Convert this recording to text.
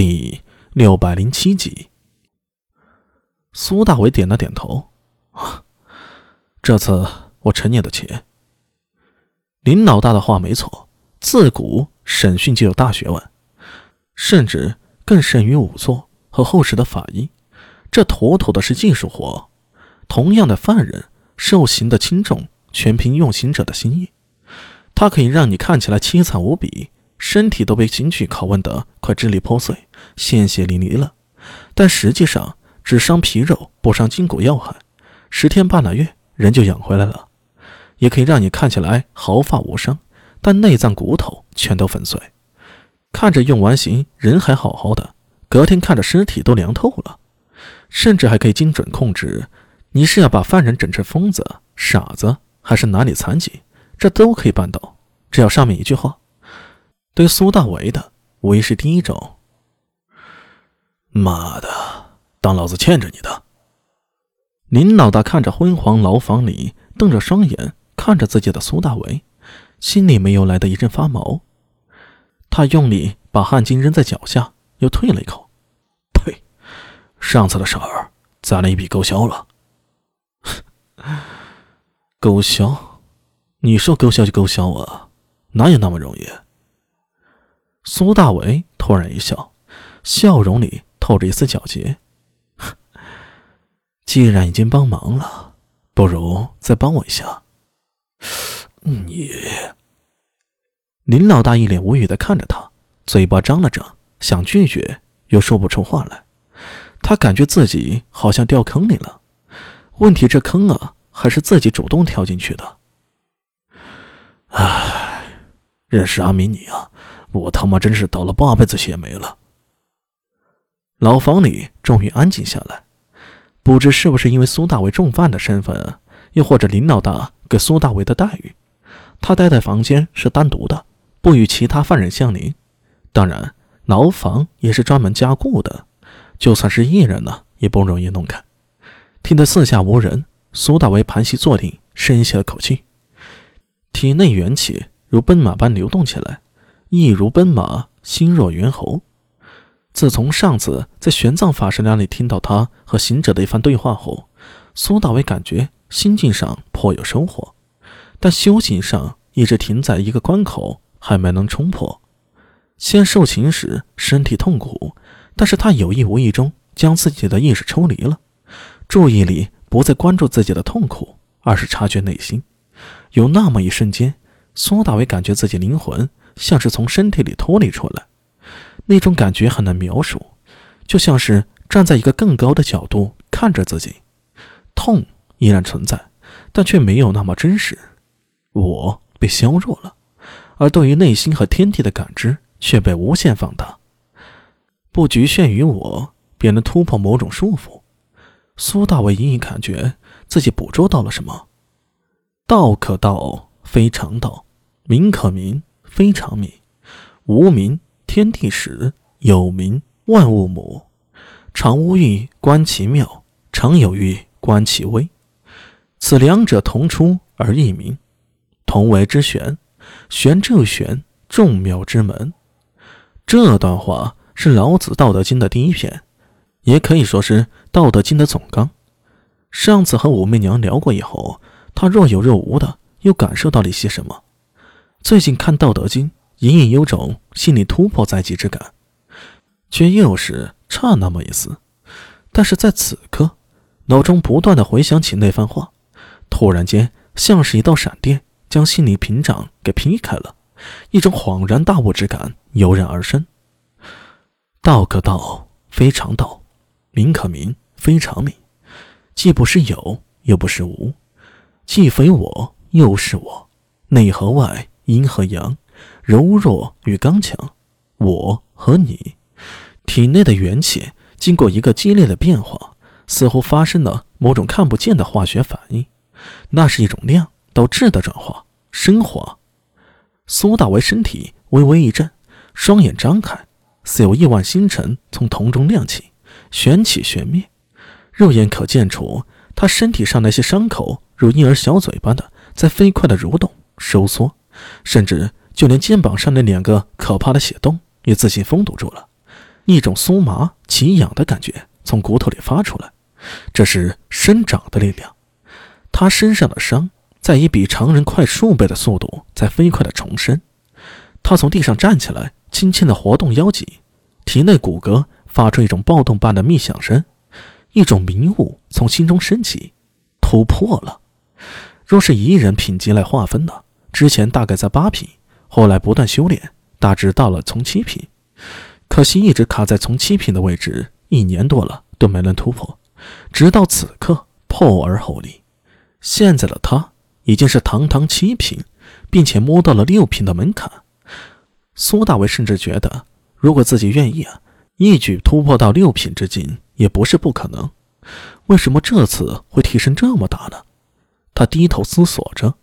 第六百零七集。苏大伟点了点头，这次我承你的钱。林老大的话没错，自古审讯就有大学问，甚至更胜于仵作和后世的法医，这妥妥的是技术活。同样的犯人，受刑的轻重全凭用刑者的心意。他可以让你看起来凄惨无比，身体都被刑具拷问得快支离破碎、鲜血淋漓了，但实际上只伤皮肉，不伤筋骨要害，十天半拉月人就养回来了。也可以让你看起来毫发无伤，但内脏骨头全都粉碎，看着用完刑人还好好的，隔天看着尸体都凉透了。甚至还可以精准控制，你是要把犯人整成疯子、傻子，还是哪里残疾，这都可以办到。只要上面一句话，对苏大为的无疑是第一种。妈的，当老子欠着你的！林老大看着昏黄牢房里瞪着双眼。看着自己的苏大为，心里没有来的一阵发毛。他用力把汗巾扔在脚下，又退了一口。呸！上次的事儿，咱俩一笔勾销了。勾销？你说勾销就勾销啊？哪有那么容易？苏大为突然一笑，笑容里透着一丝皎洁。既然已经帮忙了，不如再帮我一下。你，林老大一脸无语的看着他，嘴巴张了张，想拒绝又说不出话来。他感觉自己好像掉坑里了。问题这坑啊，还是自己主动跳进去的。唉，认识阿明你啊，我他妈真是倒了八辈子血霉了。牢房里终于安静下来，不知是不是因为苏大伟重犯的身份，又或者林老大给苏大伟的待遇。他待在房间是单独的，不与其他犯人相邻。当然，牢房也是专门加固的，就算是一人呢，也不容易弄开。听得四下无人，苏大为盘膝坐定，深吸了口气，体内元气如奔马般流动起来，意如奔马，心若猿猴。自从上次在玄奘法师那里听到他和行者的一番对话后，苏大为感觉心境上颇有收获。但修行上一直停在一个关口，还没能冲破。先受刑时身体痛苦，但是他有意无意中将自己的意识抽离了，注意力不再关注自己的痛苦，而是察觉内心。有那么一瞬间，苏大伟感觉自己灵魂像是从身体里脱离出来，那种感觉很难描述，就像是站在一个更高的角度看着自己。痛依然存在，但却没有那么真实。我被削弱了，而对于内心和天地的感知却被无限放大，不局限于我，便能突破某种束缚。苏大伟隐隐感觉自己捕捉到了什么：道可道，非常道；名可名，非常名。无名，天地始；有名，万物母。常无欲，观其妙；常有欲，观其微。此两者同出而异名。同为之玄，玄之又玄，众妙之门。这段话是老子《道德经》的第一篇，也可以说是《道德经》的总纲。上次和武媚娘聊过以后，她若有若无的又感受到了一些什么。最近看《道德经》，隐隐有种心理突破在即之感，却又是差那么一丝。但是在此刻，脑中不断的回想起那番话，突然间像是一道闪电。将心理屏障给劈开了，一种恍然大悟之感油然而生。道可道，非常道；名可名，非常名。既不是有，又不是无；既非我，又是我。内和外，阴和阳，柔弱与刚强，我和你，体内的元气经过一个激烈的变化，似乎发生了某种看不见的化学反应。那是一种量。到质的转化升华，苏大为身体微微一震，双眼张开，似有亿万星辰从瞳中亮起，旋起旋灭。肉眼可见出他身体上那些伤口如婴儿小嘴般的在飞快的蠕动收缩，甚至就连肩膀上那两个可怕的血洞也自行封堵住了。一种酥麻奇痒的感觉从骨头里发出来，这是生长的力量。他身上的伤在以比常人快数倍的速度在飞快的重生。他从地上站起来，轻轻地活动腰脊，体内骨骼发出一种暴动般的密响声。一种迷雾从心中升起，突破了。若是以一人品级来划分呢？之前大概在八品，后来不断修炼，大致到了从七品。可惜一直卡在从七品的位置，一年多了都没能突破，直到此刻破而后立。现在的他已经是堂堂七品，并且摸到了六品的门槛。苏大为甚至觉得，如果自己愿意啊，一举突破到六品之境也不是不可能。为什么这次会提升这么大呢？他低头思索着。